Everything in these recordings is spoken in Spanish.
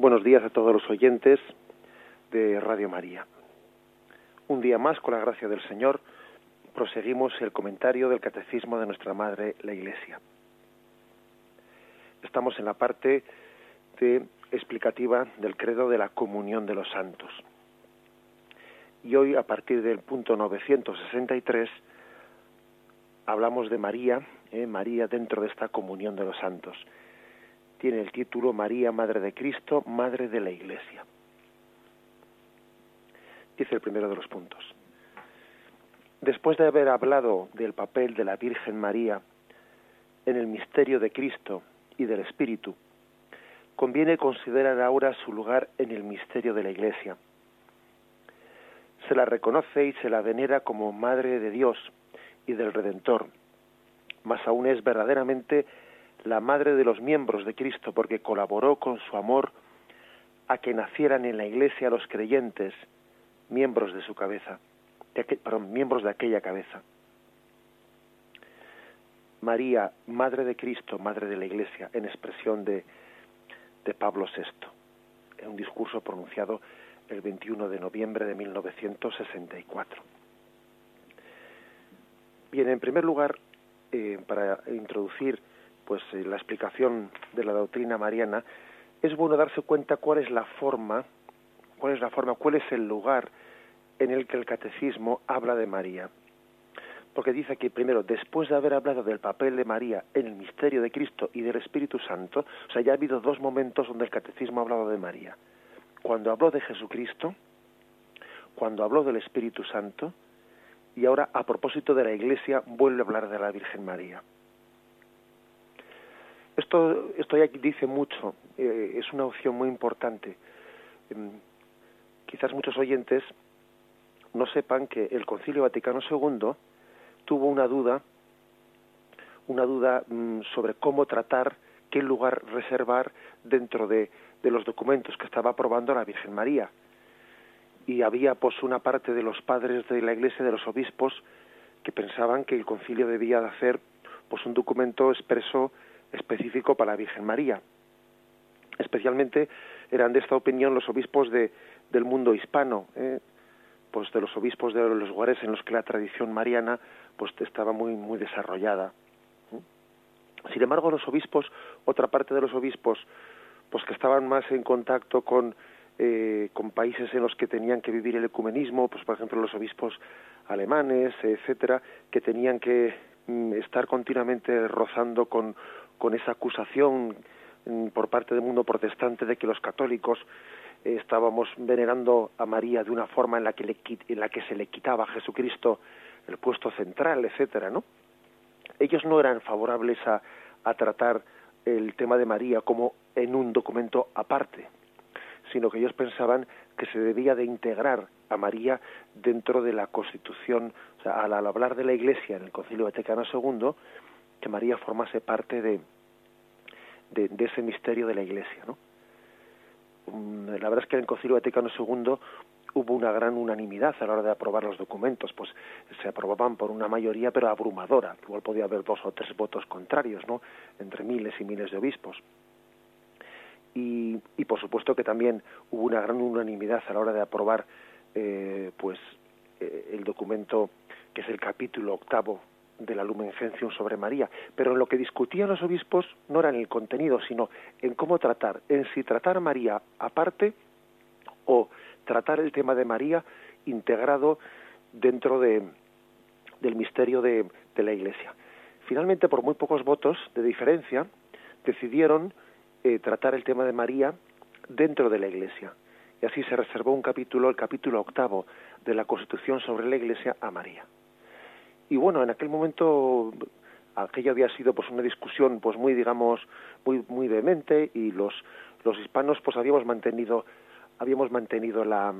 Buenos días a todos los oyentes de Radio María. Un día más, con la gracia del Señor, proseguimos el comentario del Catecismo de nuestra Madre, la Iglesia. Estamos en la parte de explicativa del credo de la comunión de los santos. Y hoy, a partir del punto 963, hablamos de María, eh, María dentro de esta comunión de los santos tiene el título María, Madre de Cristo, Madre de la Iglesia. Dice el primero de los puntos. Después de haber hablado del papel de la Virgen María en el misterio de Cristo y del Espíritu, conviene considerar ahora su lugar en el misterio de la Iglesia. Se la reconoce y se la venera como Madre de Dios y del Redentor, más aún es verdaderamente la madre de los miembros de Cristo, porque colaboró con su amor a que nacieran en la Iglesia los creyentes, miembros de su cabeza, perdón, miembros de aquella cabeza. María, Madre de Cristo, Madre de la Iglesia, en expresión de, de Pablo VI, en un discurso pronunciado el 21 de noviembre de 1964. Bien, en primer lugar, eh, para introducir pues eh, la explicación de la doctrina mariana, es bueno darse cuenta cuál es la forma, cuál es la forma, cuál es el lugar en el que el catecismo habla de María. Porque dice que primero, después de haber hablado del papel de María en el misterio de Cristo y del Espíritu Santo, o sea, ya ha habido dos momentos donde el catecismo ha hablado de María. Cuando habló de Jesucristo, cuando habló del Espíritu Santo, y ahora a propósito de la Iglesia vuelve a hablar de la Virgen María. Esto, esto ya dice mucho, eh, es una opción muy importante. Em, quizás muchos oyentes no sepan que el Concilio Vaticano II tuvo una duda, una duda mm, sobre cómo tratar, qué lugar reservar dentro de, de los documentos que estaba aprobando la Virgen María. Y había pues una parte de los padres de la Iglesia, de los obispos, que pensaban que el concilio debía de hacer pues un documento expreso específico para la Virgen María. Especialmente eran de esta opinión los obispos de, del mundo hispano, ¿eh? pues de los obispos de los lugares en los que la tradición mariana pues estaba muy muy desarrollada. Sin embargo, los obispos, otra parte de los obispos, pues que estaban más en contacto con eh, con países en los que tenían que vivir el ecumenismo, pues por ejemplo los obispos alemanes, etcétera, que tenían que mm, estar continuamente rozando con con esa acusación mm, por parte del mundo protestante de que los católicos eh, estábamos venerando a María de una forma en la que en la que se le quitaba a Jesucristo el puesto central, etcétera, ¿no? Ellos no eran favorables a, a tratar el tema de María como en un documento aparte, sino que ellos pensaban que se debía de integrar a María dentro de la Constitución, o sea, al hablar de la Iglesia en el Concilio Vaticano II, que María formase parte de, de, ese misterio de la Iglesia. ¿no? Mm, la verdad es que en el Concilio Vaticano II hubo una gran unanimidad a la hora de aprobar los documentos, pues se aprobaban por una mayoría pero abrumadora, igual podía haber dos o tres votos contrarios, ¿no? entre miles y miles de obispos. Y, y por supuesto que también hubo una gran unanimidad a la hora de aprobar eh, pues eh, el documento que es el capítulo octavo de la Lumen sobre María, pero en lo que discutían los obispos no era en el contenido, sino en cómo tratar, en si tratar a María aparte o tratar el tema de María integrado dentro de, del misterio de, de la Iglesia. Finalmente, por muy pocos votos de diferencia, decidieron eh, tratar el tema de María dentro de la Iglesia. Y así se reservó un capítulo, el capítulo octavo de la Constitución sobre la Iglesia, a María y bueno en aquel momento aquello había sido pues una discusión pues muy digamos muy muy vehemente y los los hispanos pues habíamos mantenido habíamos mantenido la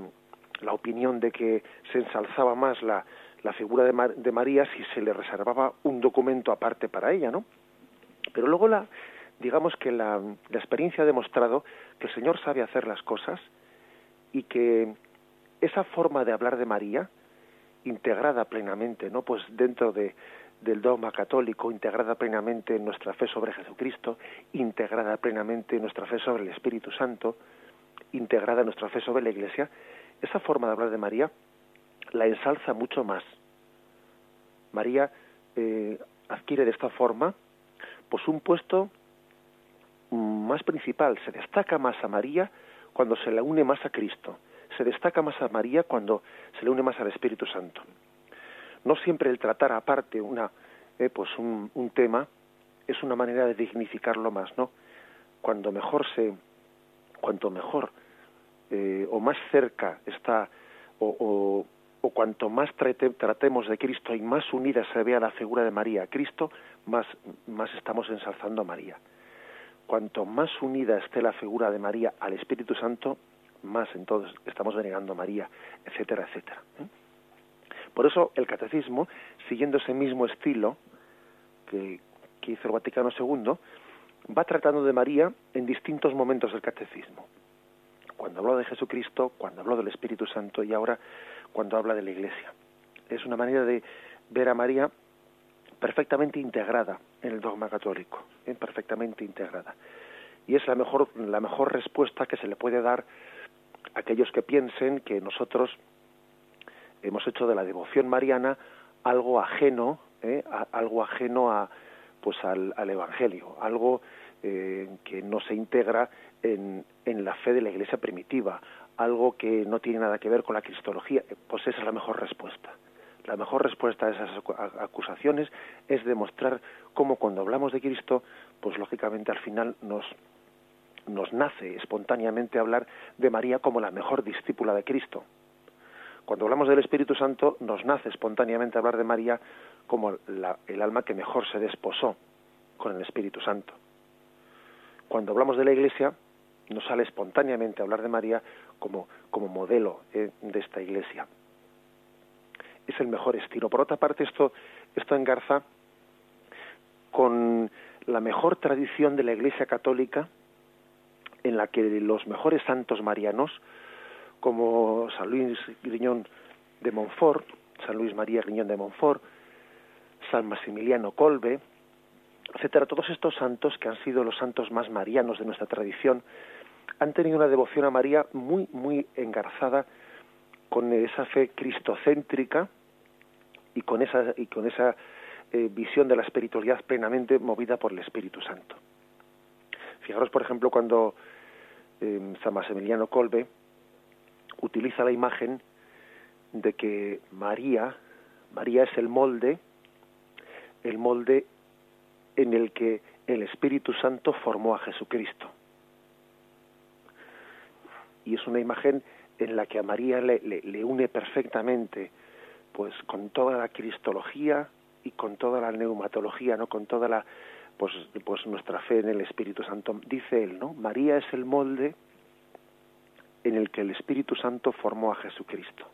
la opinión de que se ensalzaba más la la figura de, de María si se le reservaba un documento aparte para ella no pero luego la digamos que la, la experiencia ha demostrado que el Señor sabe hacer las cosas y que esa forma de hablar de María integrada plenamente, ¿no? Pues dentro de, del dogma católico, integrada plenamente en nuestra fe sobre Jesucristo, integrada plenamente en nuestra fe sobre el Espíritu Santo, integrada en nuestra fe sobre la Iglesia, esa forma de hablar de María la ensalza mucho más. María eh, adquiere de esta forma pues un puesto más principal, se destaca más a María cuando se le une más a Cristo, se destaca más a María cuando se le une más al Espíritu Santo. No siempre el tratar aparte una, eh, pues un, un, tema es una manera de dignificarlo más, ¿no? Cuando mejor se, cuanto mejor eh, o más cerca está o, o, o cuanto más tratemos de Cristo y más unida se vea la figura de María a Cristo, más, más estamos ensalzando a María. Cuanto más unida esté la figura de María al Espíritu Santo, más entonces estamos denegando a María, etcétera, etcétera. ¿eh? Por eso el catecismo, siguiendo ese mismo estilo que, hizo el Vaticano II, va tratando de María en distintos momentos del catecismo. Cuando habló de Jesucristo, cuando habló del Espíritu Santo y ahora cuando habla de la Iglesia. Es una manera de ver a María perfectamente integrada en el dogma católico, ¿eh? perfectamente integrada. Y es la mejor, la mejor respuesta que se le puede dar aquellos que piensen que nosotros hemos hecho de la devoción mariana algo ajeno, ¿eh? algo ajeno a, pues al, Evangelio, algo eh, que no se integra en, en la fe de la Iglesia primitiva, algo que no tiene nada que ver con la cristología, pues esa es la mejor respuesta. La mejor respuesta a esas acusaciones es demostrar cómo cuando hablamos de Cristo, pues lógicamente al final nos, nos nace espontáneamente hablar de María como la mejor discípula de Cristo. Cuando hablamos del Espíritu Santo, nos nace espontáneamente hablar de María como el alma que mejor se desposó con el Espíritu Santo. Cuando hablamos de la Iglesia, nos sale espontáneamente hablar de María como, como modelo eh, de esta iglesia. Es el mejor estilo. Por otra parte, esto, esto engarza con la mejor tradición de la Iglesia Católica, en la que los mejores santos marianos, como San Luis Griñón de Montfort, San Luis María Griñón de Montfort, San Maximiliano Colbe, etcétera, todos estos santos que han sido los santos más marianos de nuestra tradición, han tenido una devoción a María muy, muy engarzada con esa fe cristocéntrica y con esa, y con esa eh, visión de la espiritualidad plenamente movida por el Espíritu Santo. Fijaros, por ejemplo, cuando San Maximiliano Colbe utiliza la imagen de que María, María es el molde, el molde en el que el Espíritu Santo formó a Jesucristo y es una imagen en la que a María le, le, une perfectamente pues con toda la cristología y con toda la neumatología, ¿no? Con toda la pues pues nuestra fe en el Espíritu Santo. Dice él, ¿no? María es el molde en el que el Espíritu Santo formó a Jesucristo.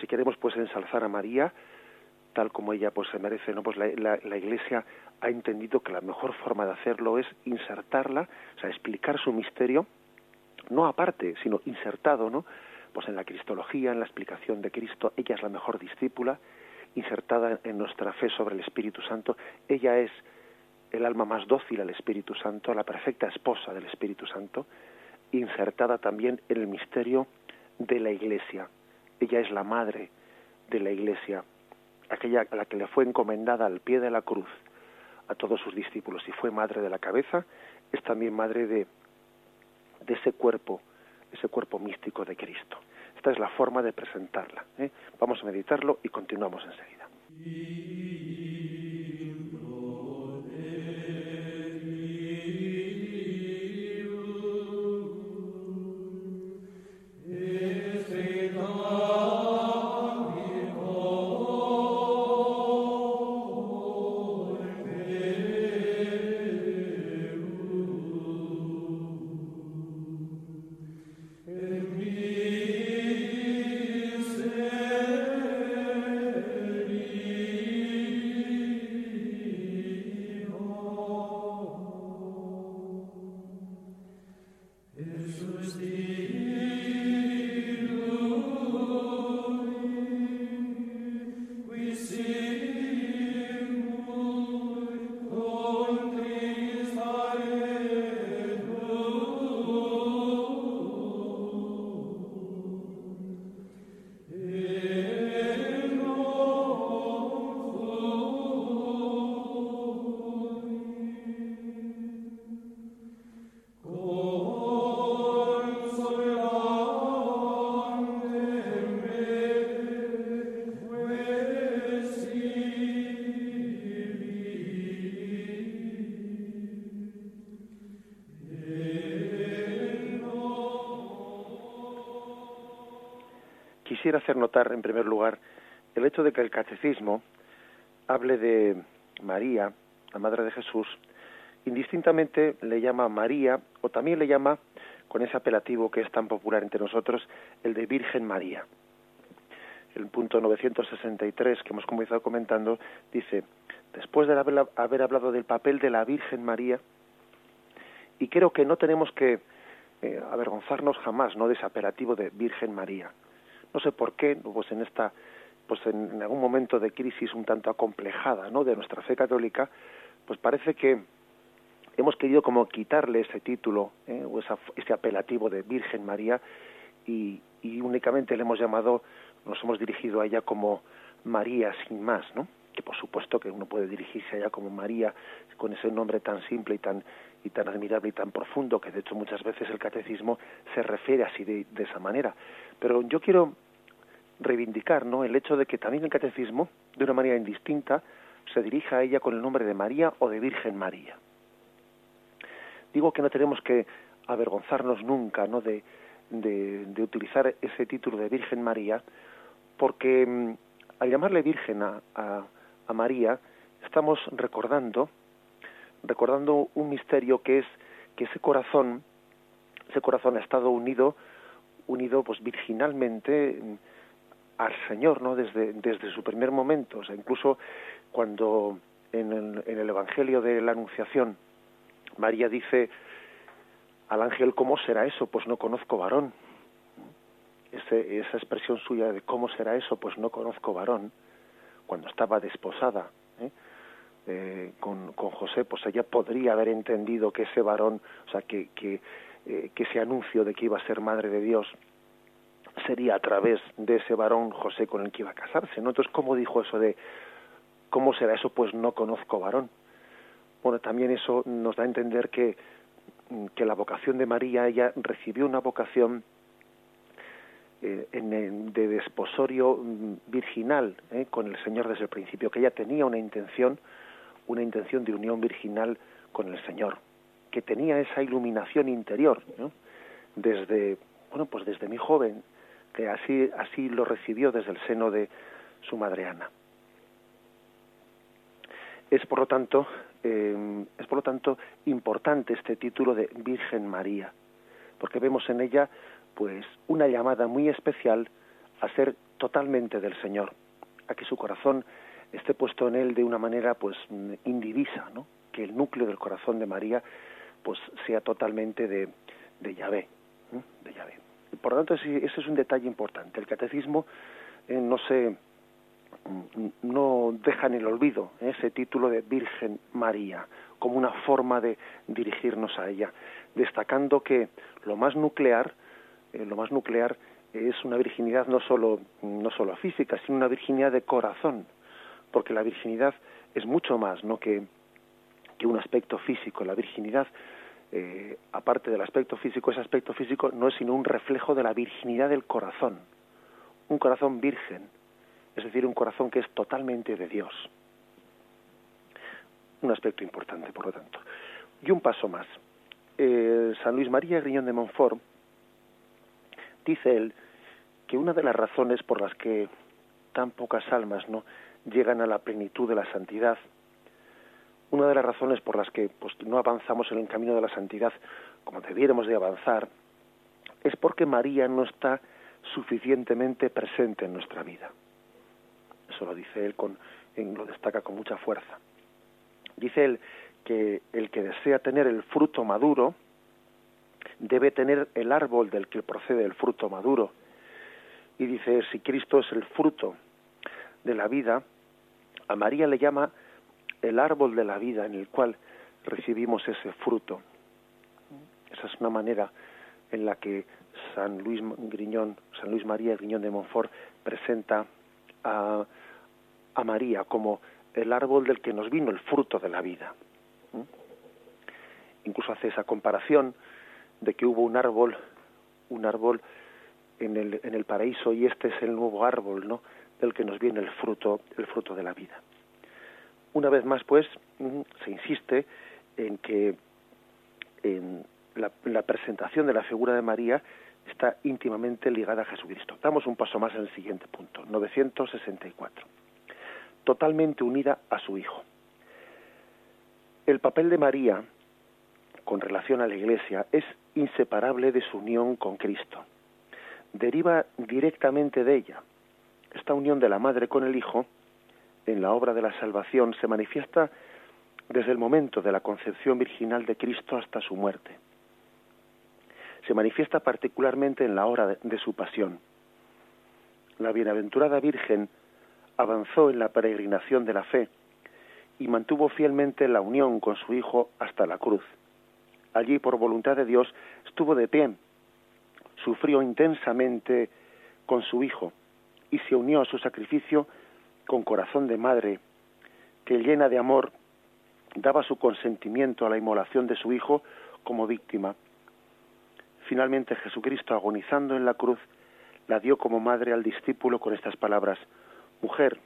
Si queremos pues ensalzar a María tal como ella pues se merece, ¿no? Pues la, la, la Iglesia ha entendido que la mejor forma de hacerlo es insertarla, o sea, explicar su misterio no aparte, sino insertado, ¿no? Pues en la cristología, en la explicación de Cristo, ella es la mejor discípula, insertada en nuestra fe sobre el Espíritu Santo, ella es el alma más dócil al Espíritu Santo, la perfecta esposa del Espíritu Santo, insertada también en el misterio de la Iglesia. Ella es la madre de la Iglesia, aquella a la que le fue encomendada al pie de la cruz a todos sus discípulos y fue madre de la cabeza, es también madre de de ese cuerpo, ese cuerpo místico de Cristo. Esta es la forma de presentarla. ¿eh? Vamos a meditarlo y continuamos enseguida. Quisiera hacer notar, en primer lugar, el hecho de que el catecismo hable de María, la Madre de Jesús, indistintamente le llama María o también le llama, con ese apelativo que es tan popular entre nosotros, el de Virgen María. El punto 963 que hemos comenzado comentando dice, después de haber hablado del papel de la Virgen María, y creo que no tenemos que eh, avergonzarnos jamás no de ese apelativo de Virgen María. No sé por qué, pues en esta pues en algún momento de crisis un tanto acomplejada, ¿no? de nuestra fe católica, pues parece que hemos querido como quitarle ese título ¿eh? o ese apelativo de Virgen María y, y únicamente le hemos llamado, nos hemos dirigido a ella como María sin más, ¿no? que por supuesto que uno puede dirigirse a ella como María con ese nombre tan simple y tan y tan admirable y tan profundo que de hecho muchas veces el catecismo se refiere así de, esa manera. Pero yo quiero reivindicar ¿no? el hecho de que también el catecismo, de una manera indistinta, se dirija a ella con el nombre de María o de Virgen María. Digo que no tenemos que avergonzarnos nunca ¿no? de, de, utilizar ese título de Virgen María, porque mm, al llamarle Virgen a, a María, estamos recordando recordando un misterio que es que ese corazón, ese corazón ha estado unido, unido pues virginalmente al Señor, ¿no? Desde, desde su primer momento, o sea, incluso cuando en el, en el Evangelio de la Anunciación María dice al ángel, ¿cómo será eso? Pues no conozco varón. esa expresión suya de ¿cómo será eso? Pues no conozco varón, cuando estaba desposada. ¿eh? Eh, con, José, pues ella podría haber entendido que ese varón, o sea, que, eh, que ese anuncio de que iba a ser madre de Dios sería a través de ese varón José con el que iba a casarse, ¿no? Entonces, ¿cómo dijo eso de cómo será eso? Pues no conozco varón. Bueno, también eso nos da a entender que, que la vocación de María, ella recibió una vocación eh, en, de desposorio mm, virginal eh, con el Señor desde el principio, que ella tenía una intención una intención de unión virginal con el Señor, que tenía esa iluminación interior, desde bueno pues desde mi joven, que así así lo recibió desde el seno de su madre Ana. Es por lo tanto em, es por lo tanto importante este título de Virgen María, porque vemos en ella pues una llamada muy especial a ser totalmente del Señor, a que su corazón esté puesto en él de una manera pues indivisa, ¿no? Que el núcleo del corazón de María pues sea totalmente de, de Yahvé, de Yahvé. Por lo tanto, ese, es un detalle importante. El catecismo eh, no se no deja en el olvido ese título de Virgen María como una forma de dirigirnos a ella, destacando que lo más nuclear, eh, lo más nuclear es una virginidad no solo no solo física, sino una virginidad de corazón, porque la virginidad es mucho más ¿no? que, que un aspecto físico. La virginidad, eh, aparte del aspecto físico, ese aspecto físico no es sino un reflejo de la virginidad del corazón, un corazón virgen, es decir, un corazón que es totalmente de Dios. Un aspecto importante, por lo tanto. Y un paso más. Eh, San Luis María Griñón de Montfort dice él que una de las razones por las que tan pocas almas no llegan a la plenitud de la santidad. Una de las razones por las que pues, no avanzamos en el camino de la santidad como debiéramos de avanzar es porque María no está suficientemente presente en nuestra vida. Eso lo dice él, con, lo destaca con mucha fuerza. Dice él que el que desea tener el fruto maduro debe tener el árbol del que procede el fruto maduro. Y dice, si Cristo es el fruto de la vida, a María le llama el árbol de la vida en el cual recibimos ese fruto. Esa es una manera en la que San Luis Griñón, San Luis María Griñón de Montfort presenta a, a María como el árbol del que nos vino el fruto de la vida. Incluso hace esa comparación de que hubo un árbol, un árbol en el, en el paraíso y este es el nuevo árbol, ¿no? Del que nos viene el fruto, el fruto de la vida. Una vez más, pues, mm, se insiste en que en la, presentación de la figura de María está íntimamente ligada a Jesucristo. Damos un paso más en el siguiente punto, 964. Totalmente unida a su Hijo. El papel de María con relación a la Iglesia es inseparable de su unión con Cristo. Deriva directamente de ella. Esta unión de la Madre con el Hijo en la obra de la salvación se manifiesta desde el momento de la concepción virginal de Cristo hasta su muerte. Se manifiesta particularmente en la hora de, su pasión. La bienaventurada Virgen avanzó en la peregrinación de la fe y mantuvo fielmente la unión con su Hijo hasta la cruz. Allí, por voluntad de Dios, estuvo de pie, sufrió intensamente con su Hijo y se unió a su sacrificio con corazón de madre, que llena de amor daba su consentimiento a la inmolación de su Hijo como víctima. Finalmente Jesucristo, agonizando en la cruz, la dio como madre al discípulo con estas palabras, Mujer,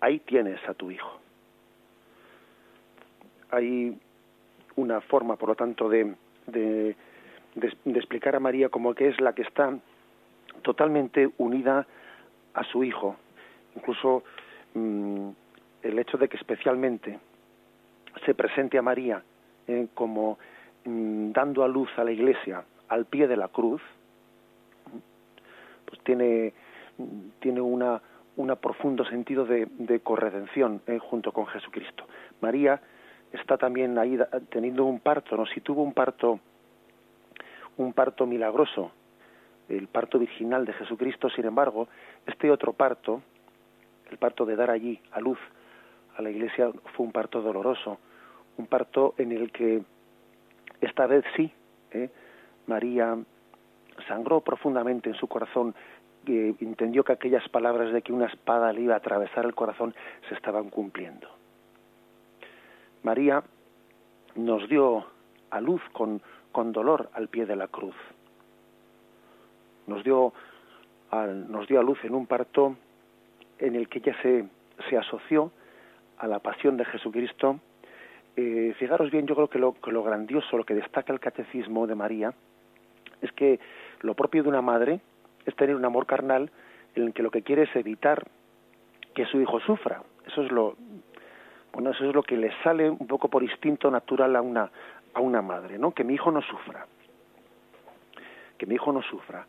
ahí tienes a tu Hijo. Hay una forma, por lo tanto, de, de, explicar a María como que es la que está totalmente unida a su Hijo. Incluso mm, el hecho de que especialmente se presente a María eh, como mm, dando a luz a la Iglesia al pie de la cruz, pues tiene, tiene una, un profundo sentido de, de corredención eh, junto con Jesucristo. María está también ahí teniendo un parto, ¿no? Si tuvo un parto, un parto milagroso, el parto virginal de Jesucristo, sin embargo, este otro parto, el parto de dar allí a luz a la iglesia, fue un parto doloroso, un parto en el que esta vez sí, ¿eh? María sangró profundamente en su corazón, y entendió que aquellas palabras de que una espada le iba a atravesar el corazón se estaban cumpliendo. María nos dio a luz con, con dolor al pie de la cruz. Nos dio, a, nos dio a luz en un parto en el que ella se, se asoció a la pasión de Jesucristo eh, fijaros bien, yo creo que lo, que lo grandioso, lo que destaca el catecismo de María, es que lo propio de una madre es tener un amor carnal en el que lo que quiere es evitar que su hijo sufra. Eso es lo bueno, eso es lo que le sale un poco por instinto natural a una a una madre, ¿no? Que mi hijo no sufra. Que mi hijo no sufra.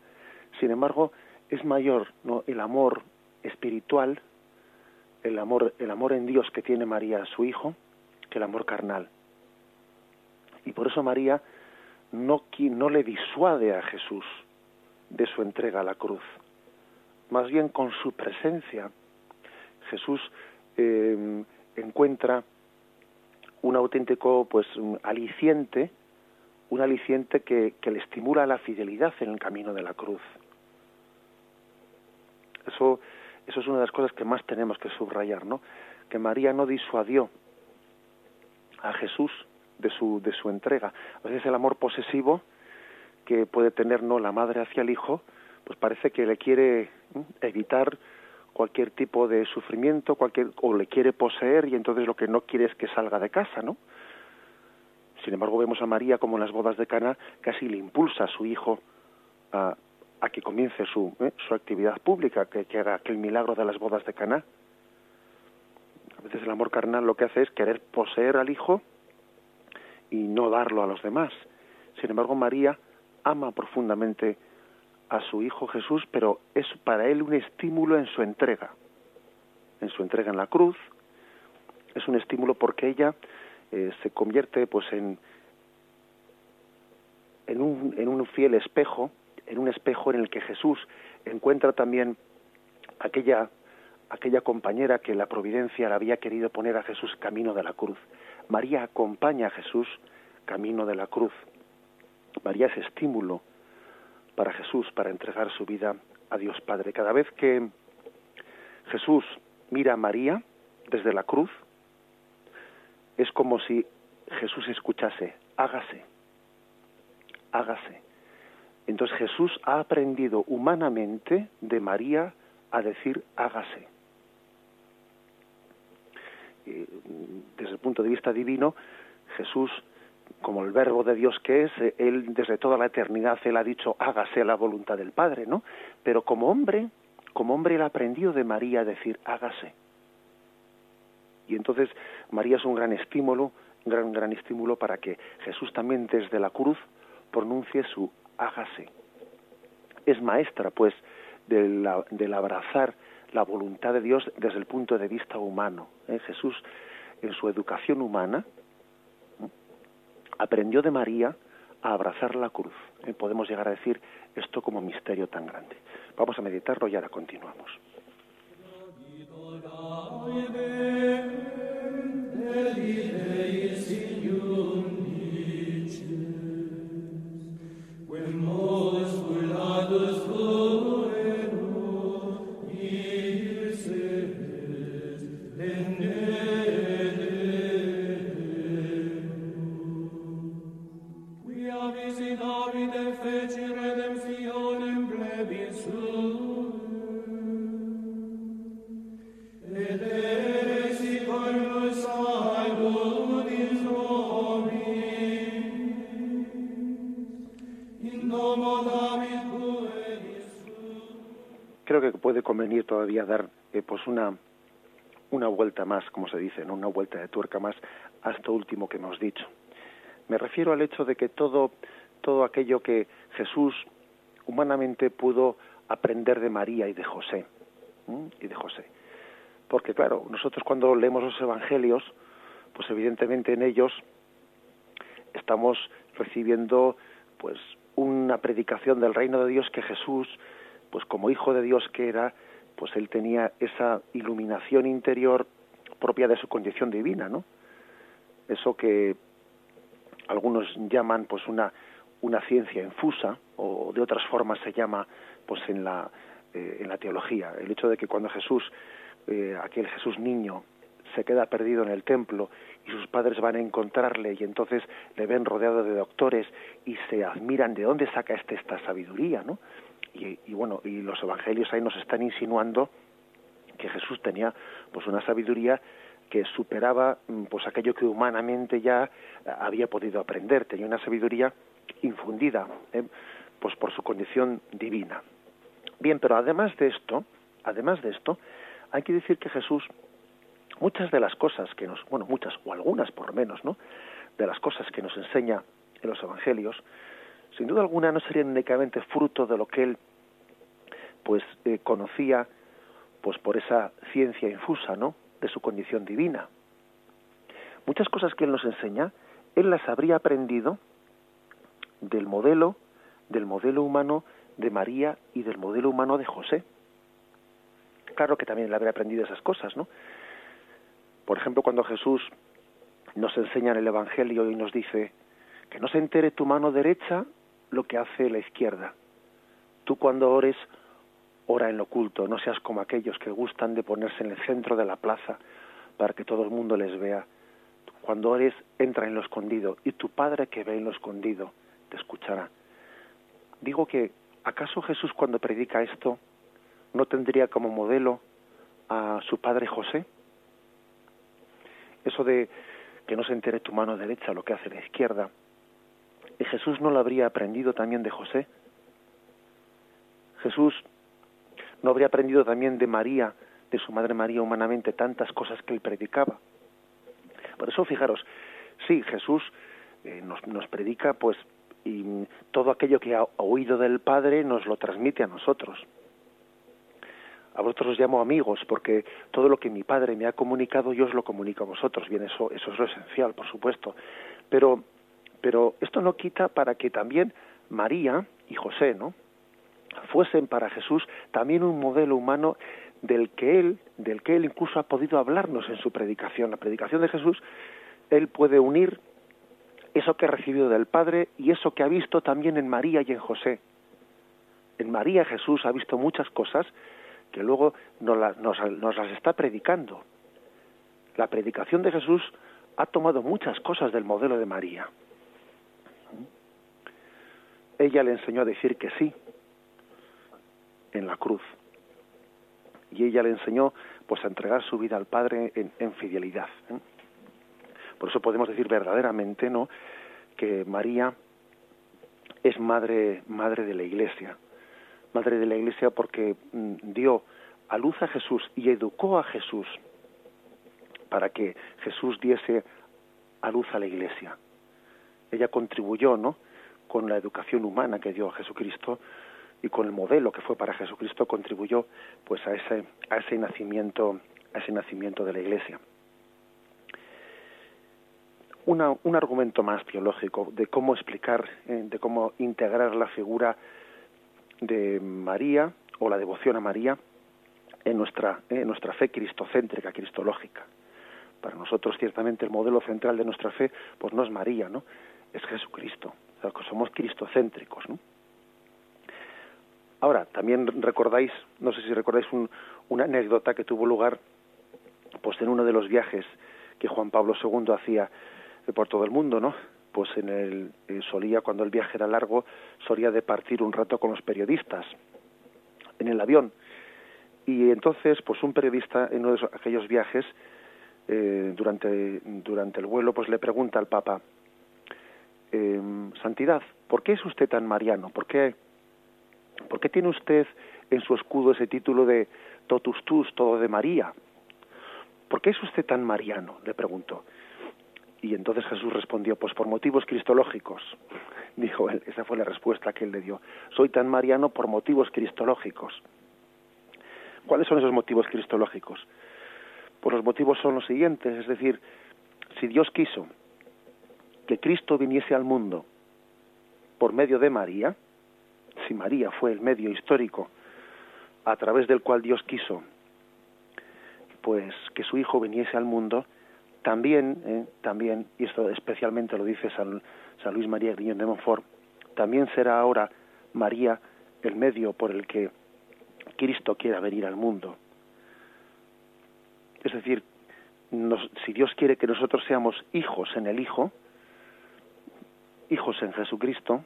Sin embargo, es mayor, ¿no? el amor espiritual, el amor el amor en Dios que tiene María a su hijo que el amor carnal. Y por eso María no, no le disuade a Jesús de su entrega a la cruz. Más bien con su presencia Jesús em, encuentra un auténtico pues aliciente, un aliciente que, que, le estimula la fidelidad en el camino de la cruz. Eso, eso es una de las cosas que más tenemos que subrayar, ¿no? Que María no disuadió a Jesús de su, de su entrega. A veces el amor posesivo que puede tener no la madre hacia el hijo, pues parece que le quiere evitar cualquier tipo de sufrimiento, cualquier o le quiere poseer y entonces lo que no quiere es que salga de casa, ¿no? Sin embargo, vemos a María como en las bodas de Cana casi le impulsa a su hijo a, a que comience su, ¿eh? su actividad pública, que, que haga aquel milagro de las bodas de Cana. A veces el amor carnal lo que hace es querer poseer al hijo y no darlo a los demás. Sin embargo, María ama profundamente a su hijo Jesús, pero es para él un estímulo en su entrega, en su entrega en la cruz. Es un estímulo porque ella eh, se convierte pues en en un, en un fiel espejo, en un espejo en el que Jesús encuentra también aquella aquella compañera que la providencia le había querido poner a Jesús camino de la cruz. María acompaña a Jesús camino de la cruz. María es estímulo para Jesús para entregar su vida a Dios Padre. Cada vez que Jesús mira a María desde la cruz, es como si Jesús escuchase, hágase, hágase. Entonces Jesús ha aprendido humanamente de María a decir hágase. Eh, desde el punto de vista divino, Jesús como el verbo de Dios que es, eh, él desde toda la eternidad él ha dicho hágase la voluntad del Padre, ¿no? Pero como hombre, como hombre él ha aprendido de María a decir hágase. Y entonces María es un gran estímulo, gran gran estímulo para que Jesús también desde la cruz pronuncie su hágase. Es maestra, pues, del, abrazar la voluntad de Dios desde el punto de vista humano. ¿eh? Jesús, en su educación humana, aprendió de María a abrazar la cruz. ¿eh? Podemos llegar a decir esto como misterio tan grande. Vamos a meditarlo y ahora continuamos. Creo convenir todavía dar eh, pues una una vuelta más, como se dice, ¿no? una vuelta de tuerca más a esto último que hemos dicho. Me refiero al hecho de que todo todo aquello que Jesús humanamente pudo aprender de María y de José y de José, porque claro, nosotros cuando leemos los evangelios, pues evidentemente en ellos estamos recibiendo pues una predicación del reino de Dios que Jesús pues como hijo de Dios que era, pues él tenía esa iluminación interior propia de su condición divina, ¿no? Eso que algunos llaman pues una una ciencia infusa o de otras formas se llama pues en la eh, en la teología el hecho de que cuando Jesús eh, aquel Jesús niño se queda perdido en el templo y sus padres van a encontrarle y entonces le ven rodeado de doctores y se admiran de dónde saca este esta sabiduría, ¿no? Y, bueno, y los evangelios ahí nos están insinuando que Jesús tenía pues una sabiduría que superaba mm, pues aquello que humanamente ya había podido aprender, tenía una sabiduría infundida ¿eh? pues por su condición divina. Bien, pero además de esto, además de esto, hay que decir que Jesús muchas de las cosas que nos, bueno, muchas o algunas por lo menos, ¿no? De las cosas que nos enseña en los evangelios, sin duda alguna no serían únicamente fruto de lo que él pues eh, conocía pues por esa ciencia infusa, ¿no? de su condición divina. Muchas cosas que él nos enseña, él las habría aprendido del modelo, del modelo humano de María y del modelo humano de José. Claro que también le habría aprendido esas cosas, ¿no? Por ejemplo, cuando Jesús nos enseña en el Evangelio y nos dice que no se entere tu mano derecha lo que hace la izquierda. Tú cuando ores, ora en lo oculto, no seas como aquellos que gustan de ponerse en el centro de la plaza para que todo el mundo les vea. Cuando ores, entra en lo escondido y tu Padre que ve en lo escondido te escuchará. Digo que, ¿acaso Jesús cuando predica esto no tendría como modelo a su padre José? Eso de que no se entere tu mano derecha lo que hace la izquierda, ¿Y Jesús no lo habría aprendido también de José? Jesús no habría aprendido también de María, de su madre María humanamente, tantas cosas que él predicaba. Por eso, fijaros, sí, Jesús eh, nos, nos predica, pues, y todo aquello que ha oído del Padre nos lo transmite a nosotros. A vosotros os llamo amigos, porque todo lo que mi Padre me ha comunicado, yo os lo comunico a vosotros. Bien, eso, eso es lo esencial, por supuesto. Pero pero esto no quita para que también María y José, ¿no? fuesen para Jesús también un modelo humano del que él, del que él incluso ha podido hablarnos en su predicación. La predicación de Jesús, él puede unir eso que ha recibido del Padre y eso que ha visto también en María y en José. En María Jesús ha visto muchas cosas que luego nos, nos las está predicando. La predicación de Jesús ha tomado muchas cosas del modelo de María ella le enseñó a decir que sí en la cruz. Y ella le enseñó pues a entregar su vida al Padre en, fidelidad. ¿eh? Por eso podemos decir verdaderamente, ¿no? que María es madre, madre de la Iglesia, madre de la Iglesia porque mm, dio a luz a Jesús y educó a Jesús para que Jesús diese a luz a la Iglesia. Ella contribuyó, ¿no? Con la educación humana que dio a Jesucristo y con el modelo que fue para Jesucristo contribuyó, pues, a ese a ese nacimiento a ese nacimiento de la Iglesia. un argumento más teológico de cómo explicar, eh, de cómo integrar la figura de María o la devoción a María en nuestra, en nuestra fe cristocéntrica, cristológica. Para nosotros, ciertamente, el modelo central de nuestra fe, pues no es María, ¿no? Es Jesucristo. Somos cristocéntricos, ¿no? Ahora, también recordáis, no sé si recordáis una anécdota que tuvo lugar, pues en uno de los viajes que Juan Pablo II hacía por todo el mundo, ¿no? Pues en el eh, solía cuando el viaje era largo solía de partir un rato con los periodistas en el avión y entonces pues un periodista en uno de aquellos viajes eh, durante durante el vuelo pues le pregunta al Papa em, Santidad ¿por qué es usted tan mariano? ¿por qué por qué tiene usted en su escudo ese título de totus tus todo de María? ¿por qué es usted tan mariano? le preguntó y entonces Jesús respondió, pues por motivos cristológicos. Dijo él, esa fue la respuesta que él le dio. Soy tan mariano por motivos cristológicos. ¿Cuáles son esos motivos cristológicos? Pues los motivos son los siguientes, es decir, si Dios quiso que Cristo viniese al mundo por medio de María, si María fue el medio histórico a través del cual Dios quiso pues que su hijo viniese al mundo, también, eh, también, y esto especialmente lo dice San, San Luis María Griñón de Montfort, también será ahora María el medio por el que Cristo quiera venir al mundo. Es decir, si Dios quiere que nosotros seamos hijos en el Hijo, hijos en Jesucristo,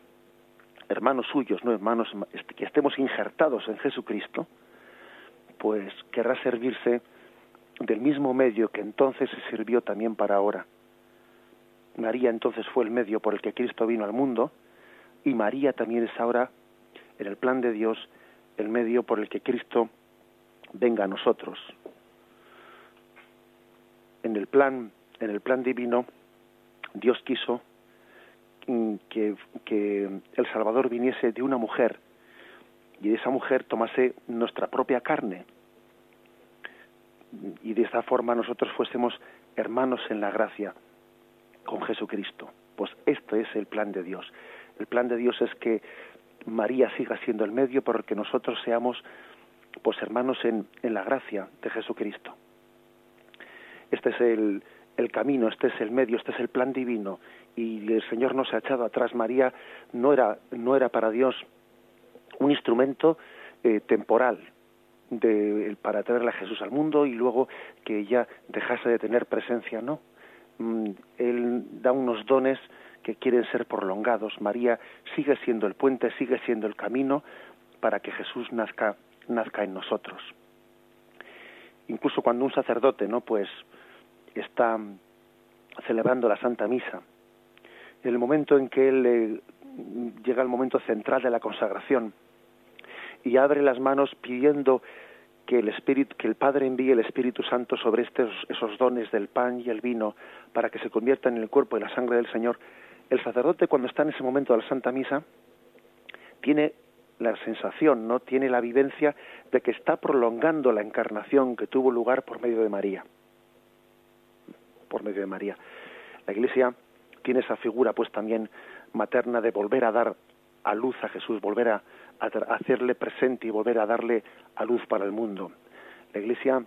hermanos suyos, no hermanos, que estemos injertados en Jesucristo, pues querrá servirse del mismo medio que entonces se sirvió también para ahora. María entonces fue el medio por el que Cristo vino al mundo y María también es ahora, en el plan de Dios, el medio por el que Cristo venga a nosotros. En el plan, en el plan divino, Dios quiso que, el Salvador viniese de una mujer y de esa mujer tomase nuestra propia carne y de esta forma nosotros fuésemos hermanos en la gracia con Jesucristo. Pues esto es el plan de Dios. El plan de Dios es que María siga siendo el medio por que nosotros seamos pues hermanos en, en la gracia de Jesucristo. Este es el, el camino, este es el medio, este es el plan divino y el Señor no se ha echado atrás. María no era, no era para Dios un instrumento eh, temporal, de, para traerle a Jesús al mundo y luego que ella dejase de tener presencia, no. Mm, él da unos dones que quieren ser prolongados. María sigue siendo el puente, sigue siendo el camino para que Jesús nazca, nazca en nosotros. Incluso cuando un sacerdote, ¿no? Pues está celebrando la Santa Misa, el momento en que él llega el momento central de la consagración, y abre las manos pidiendo que el Espíritu, que el Padre envíe el Espíritu Santo sobre estos, esos dones del pan y el vino para que se conviertan en el cuerpo y la sangre del Señor. El sacerdote cuando está en ese momento de la Santa Misa tiene la sensación, no tiene la vivencia de que está prolongando la encarnación que tuvo lugar por medio de María. Por medio de María. La Iglesia tiene esa figura pues también materna de volver a dar a luz a Jesús, volver a, hacerle presente y volver a darle a luz para el mundo. La Iglesia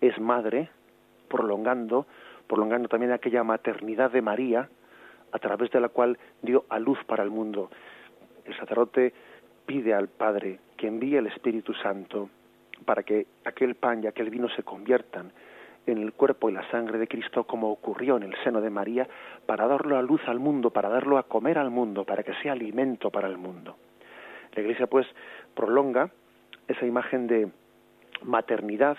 es madre, prolongando, prolongando también aquella maternidad de María, a través de la cual dio a luz para el mundo. El sacerdote pide al Padre que envíe el Espíritu Santo para que aquel pan y aquel vino se conviertan en el cuerpo y la sangre de Cristo como ocurrió en el seno de María, para darlo a luz al mundo, para darlo a comer al mundo, para que sea alimento para el mundo. La Iglesia pues prolonga esa imagen de maternidad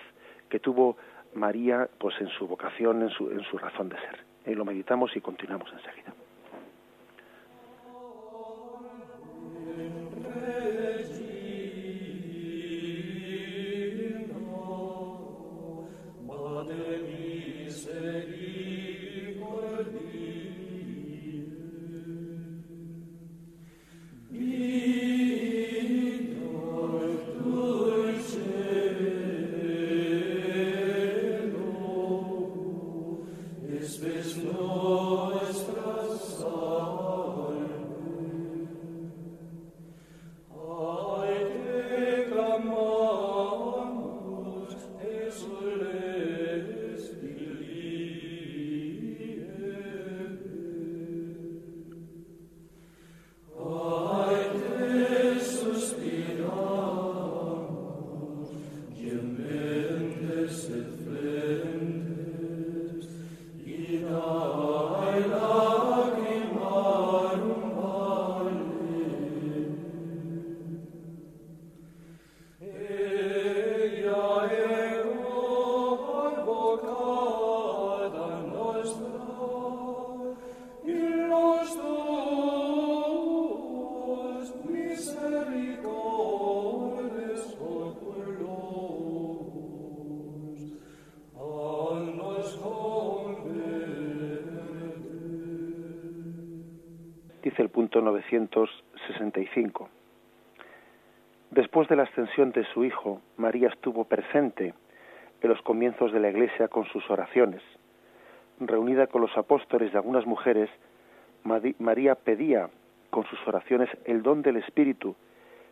que tuvo María pues en su vocación, en su, en su razón de ser. Y lo meditamos y continuamos enseguida. Dice el punto 965. Después de la ascensión de su hijo, María estuvo presente en los comienzos de la Iglesia con sus oraciones. Reunida con los apóstoles y algunas mujeres, María pedía con sus oraciones el don del Espíritu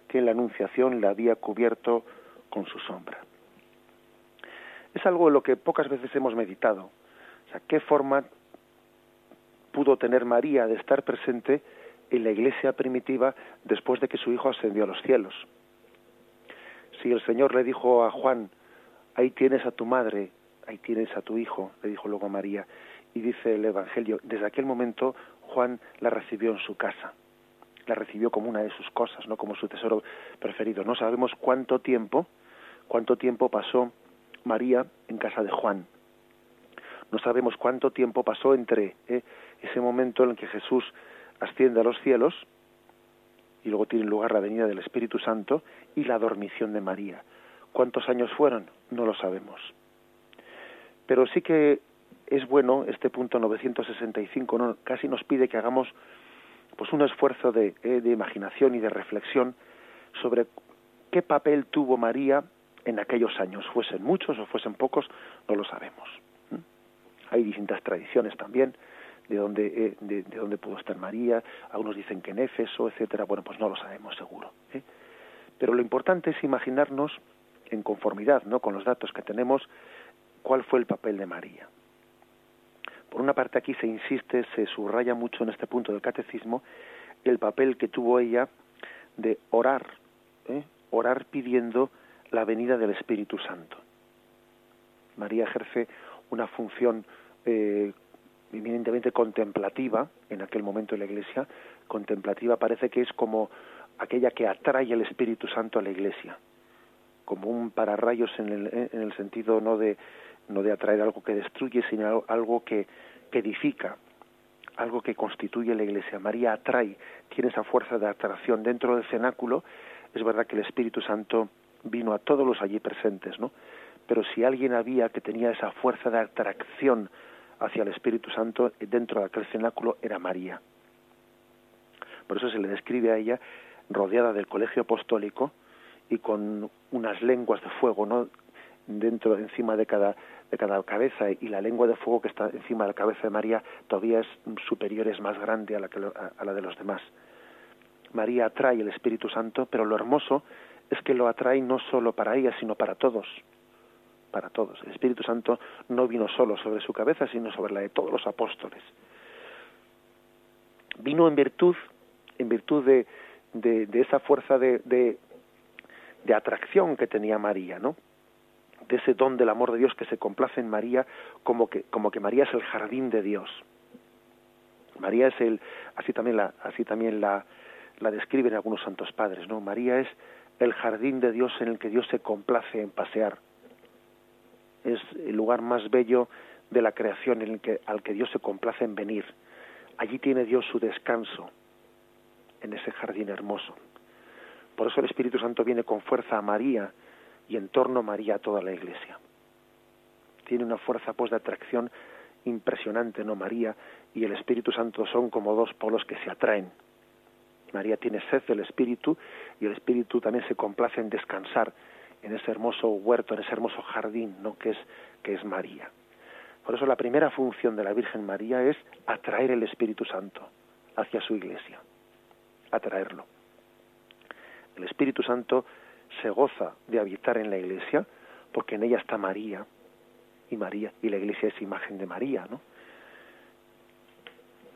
que en la Anunciación le había cubierto con su sombra. Es algo en lo que pocas veces hemos meditado. O sea, ¿qué forma pudo tener María de estar presente en la iglesia primitiva después de que su hijo ascendió a los cielos? Si el Señor le dijo a Juan, ahí tienes a tu madre, ahí tienes a tu hijo, le dijo luego María, y dice el Evangelio, desde aquel momento Juan la recibió en su casa, la recibió como una de sus cosas, no como su tesoro preferido. No sabemos cuánto tiempo, cuánto tiempo pasó María en casa de Juan. No sabemos cuánto tiempo pasó entre eh, ese momento en el que Jesús asciende a los cielos y luego tiene lugar la venida del Espíritu Santo y la dormición de María. ¿Cuántos años fueron? No lo sabemos. Pero sí que es bueno este punto 965, ¿no? casi nos pide que hagamos pues un esfuerzo eh, de imaginación y de reflexión sobre qué papel tuvo María en aquellos años, fuesen muchos o fuesen pocos, no lo sabemos. Hay distintas tradiciones también de dónde, eh, de, dónde pudo estar María, algunos dicen que en Éfeso, etcétera, bueno, pues no lo sabemos seguro. ¿eh? Pero lo importante es imaginarnos en conformidad ¿no? con los datos que tenemos cuál fue el papel de María. Por una parte aquí se insiste, se subraya mucho en este punto del catecismo el papel que tuvo ella de orar, ¿eh? orar pidiendo la venida del Espíritu Santo. María ejerce una función eminentemente contemplativa en aquel momento en la Iglesia. Contemplativa parece que es como aquella que atrae el Espíritu Santo a la Iglesia, como un pararrayos en el, en el sentido no de, no de atraer algo que destruye, sino algo que, que edifica, algo que constituye la Iglesia. María atrae, tiene esa fuerza de atracción dentro del cenáculo. Es verdad que el Espíritu Santo vino a todos los allí presentes, ¿no? Pero si alguien había que tenía esa fuerza de atracción hacia el Espíritu Santo dentro de aquel cenáculo era María. Por eso se le describe a ella rodeada del colegio apostólico y con unas lenguas de fuego, ¿no? dentro encima de cada de cada cabeza y la lengua de fuego que está encima de la cabeza de María todavía es superior, es más grande a la, que, a la de los demás. María atrae el Espíritu Santo, pero lo hermoso es que lo atrae no solo para ella, sino para todos. Para todos. El Espíritu Santo no vino solo sobre su cabeza, sino sobre la de todos los apóstoles. Vino en virtud, en virtud de, de, esa fuerza de, de, de atracción que tenía María, ¿no? de ese don del amor de Dios que se complace en María como que como que María es el jardín de Dios. María es el así también la así también la la describen algunos santos padres, ¿no? María es el jardín de Dios en el que Dios se complace en pasear. Es el lugar más bello de la creación en el que, al que Dios se complace en venir. Allí tiene Dios su descanso, en ese jardín hermoso. Por eso el Espíritu Santo viene con fuerza a María y en torno a María a toda la Iglesia. Tiene una fuerza pues de atracción impresionante, ¿no? María y el Espíritu Santo son como dos polos que se atraen. María tiene sed del Espíritu y el Espíritu también se complace en descansar en ese hermoso huerto, en ese hermoso jardín, ¿no? que es que es María. Por eso la primera función de la Virgen María es atraer el Espíritu Santo hacia su iglesia, atraerlo. El Espíritu Santo se goza de habitar en la iglesia porque en ella está María y María y la iglesia es imagen de María, ¿no?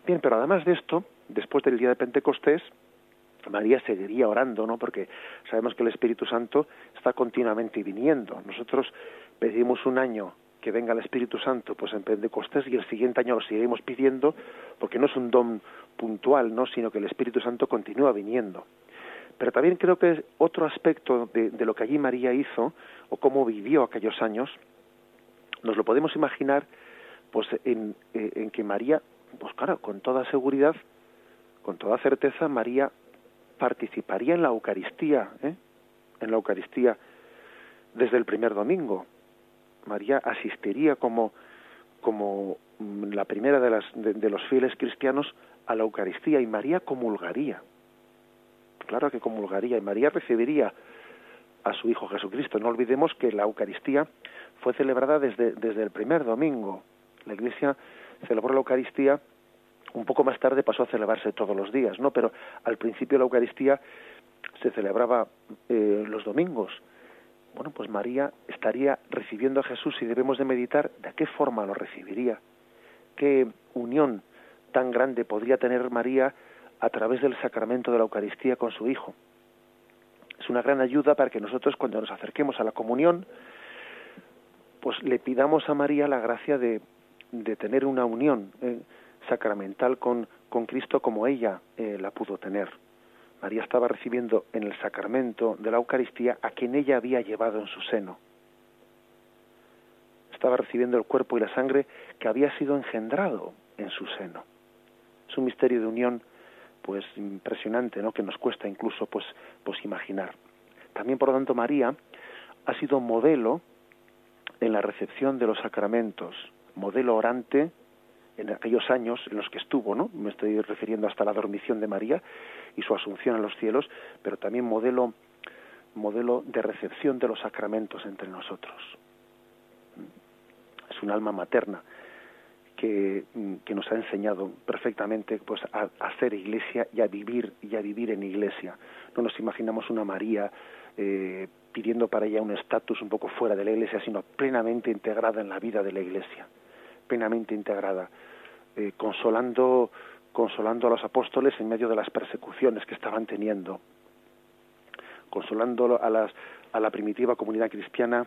Bien, pero además de esto, después del día de Pentecostés, María seguiría orando, ¿no? Porque sabemos que el Espíritu Santo está continuamente viniendo. Nosotros pedimos un año que venga el Espíritu Santo, pues en Pentecostés y el siguiente año lo seguiremos pidiendo, porque no es un don puntual, ¿no? Sino que el Espíritu Santo continúa viniendo. Pero también creo que otro aspecto de, de lo que allí María hizo o cómo vivió aquellos años, nos lo podemos imaginar, pues en, eh, en que María, pues claro, con toda seguridad, con toda certeza, María participaría en la Eucaristía, ¿eh? en la Eucaristía desde el primer domingo. María asistiría como, como la primera de, las, de, los fieles cristianos a la Eucaristía y María comulgaría. Claro que comulgaría y María recibiría a su Hijo Jesucristo. No olvidemos que la Eucaristía fue celebrada desde, desde el primer domingo. La Iglesia celebró la Eucaristía, un poco más tarde pasó a celebrarse todos los días, ¿no? Pero al principio la Eucaristía se celebraba eh, los domingos. Bueno, pues María estaría recibiendo a Jesús y debemos de meditar de qué forma lo recibiría, qué unión tan grande podría tener María a través del sacramento de la Eucaristía con su Hijo. Es una gran ayuda para que nosotros cuando nos acerquemos a la comunión, pues le pidamos a María la gracia de, de tener una unión eh, sacramental con, con Cristo como ella eh, la pudo tener. María estaba recibiendo en el sacramento de la Eucaristía a quien ella había llevado en su seno. Estaba recibiendo el cuerpo y la sangre que había sido engendrado en su seno. Es un misterio de unión pues impresionante, ¿no? que nos cuesta incluso pues pues imaginar. También por lo tanto María ha sido modelo en la recepción de los sacramentos, modelo orante en aquellos años en los que estuvo, ¿no? Me estoy refiriendo hasta la dormición de María y su asunción a los cielos, pero también modelo modelo de recepción de los sacramentos entre nosotros. Es un alma materna que, que nos ha enseñado perfectamente pues a, a, ser iglesia y a vivir y a vivir en iglesia. No nos imaginamos una María eh, pidiendo para ella un estatus un poco fuera de la iglesia, sino plenamente integrada en la vida de la iglesia plenamente integrada, eh, consolando, consolando a los apóstoles en medio de las persecuciones que estaban teniendo, consolando a, las, a la primitiva comunidad cristiana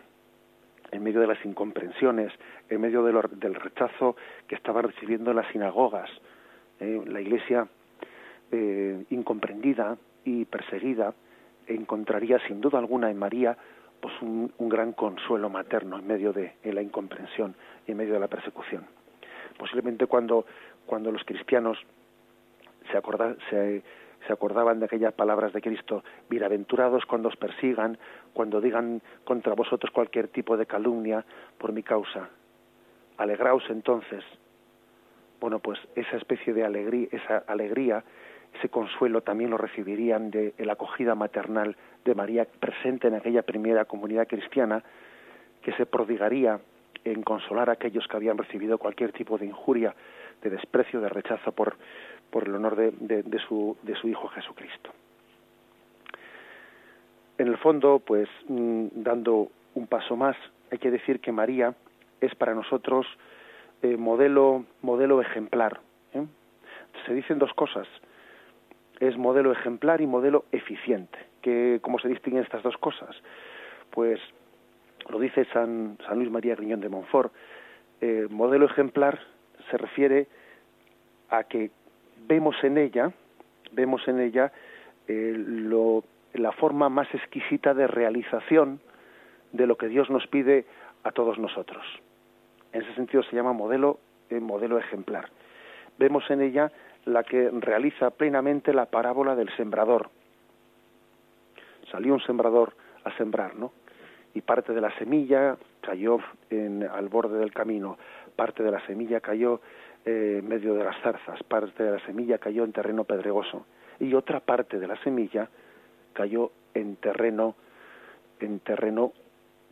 en medio de las incomprensiones, en medio del rechazo que estaba recibiendo las sinagogas, eh, la iglesia eh, incomprendida y perseguida encontraría sin duda alguna en María pues un, gran consuelo materno en medio de la incomprensión y en medio de la persecución. Posiblemente cuando, cuando los cristianos se, se, se acordaban de aquellas palabras de Cristo, bienaventurados cuando os persigan, cuando digan contra vosotros cualquier tipo de calumnia por mi causa. Alegraos entonces. Bueno, pues esa especie de alegría, esa alegría, ese consuelo también lo recibirían de la acogida maternal de María presente en aquella primera comunidad cristiana que se prodigaría en consolar a aquellos que habían recibido cualquier tipo de injuria, de desprecio, de rechazo por, por el honor de, de, su, de su Hijo Jesucristo. En el fondo, pues mm, dando un paso más, hay que decir que María es para nosotros eh, modelo, modelo ejemplar. ¿eh? Se dicen dos cosas, es modelo ejemplar y modelo eficiente que, ¿Cómo se distinguen estas dos cosas? Pues lo dice San, San Luis María Griñón de Montfort, eh, modelo ejemplar se refiere a que vemos en ella, vemos en ella eh, lo, la forma más exquisita de realización de lo que Dios nos pide a todos nosotros. En ese sentido se llama modelo, eh, modelo ejemplar. Vemos en ella la que realiza plenamente la parábola del sembrador, salió un sembrador a sembrar, ¿no? Y parte de la semilla cayó en, al borde del camino, parte de la semilla cayó eh, en medio de las zarzas, parte de la semilla cayó en terreno pedregoso y otra parte de la semilla cayó en terreno en terreno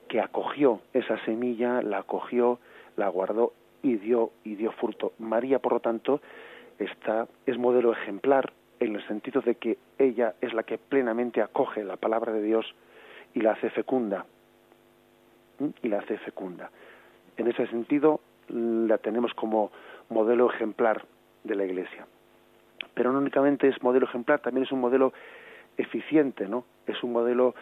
que acogió esa semilla, la acogió, la guardó y dio y dio fruto. María, por lo tanto, está es modelo ejemplar en el sentido de que ella es la que plenamente acoge la palabra de Dios y la hace fecunda. Y la hace fecunda. En ese sentido, la tenemos como modelo ejemplar de la Iglesia. Pero no únicamente es modelo ejemplar, también es un modelo eficiente, ¿no? Es un modelo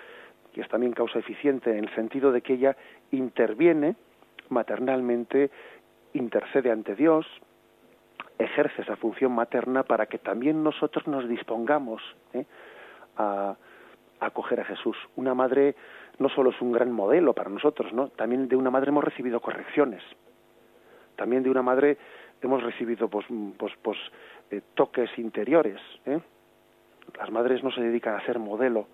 que es también causa eficiente en el sentido de que ella interviene maternalmente, intercede ante Dios, ejerce esa función materna para que también nosotros nos dispongamos ¿eh? a, acoger a Jesús. Una madre no solo es un gran modelo para nosotros, ¿no? También de una madre hemos recibido correcciones. También de una madre hemos recibido pues, pues, pues eh, toques interiores. ¿eh? Las madres no se dedican a ser modelo,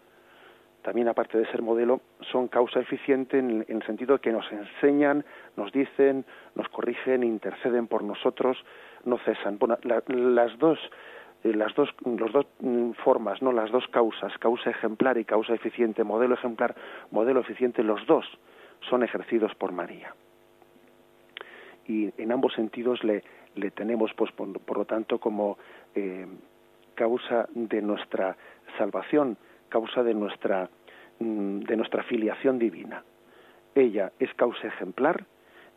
también aparte de ser modelo, son causa eficiente en, el sentido de que nos enseñan, nos dicen, nos corrigen, interceden por nosotros, no cesan. Bueno, las dos las dos los dos mm, formas, no las dos causas, causa ejemplar y causa eficiente, modelo ejemplar, modelo eficiente, los dos son ejercidos por María. Y en ambos sentidos le, le tenemos, pues, por, lo tanto, como eh, causa de nuestra salvación, causa de nuestra, mm, de nuestra filiación divina. Ella es causa ejemplar,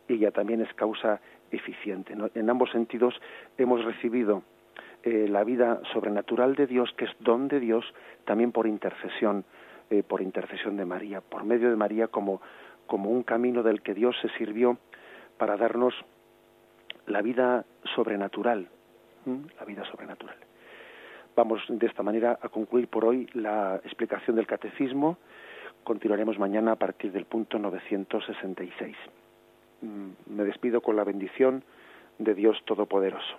ella también es causa eficiente. En ambos sentidos hemos recibido eh, la vida sobrenatural de Dios, que es don de Dios, también por intercesión, eh, por intercesión de María, por medio de María como, como un camino del que Dios se sirvió para darnos la vida sobrenatural, la vida sobrenatural. Vamos de esta manera a concluir por hoy la explicación del catecismo. Continuaremos mañana a partir del punto 966. Mm, me despido con la bendición de Dios Todopoderoso.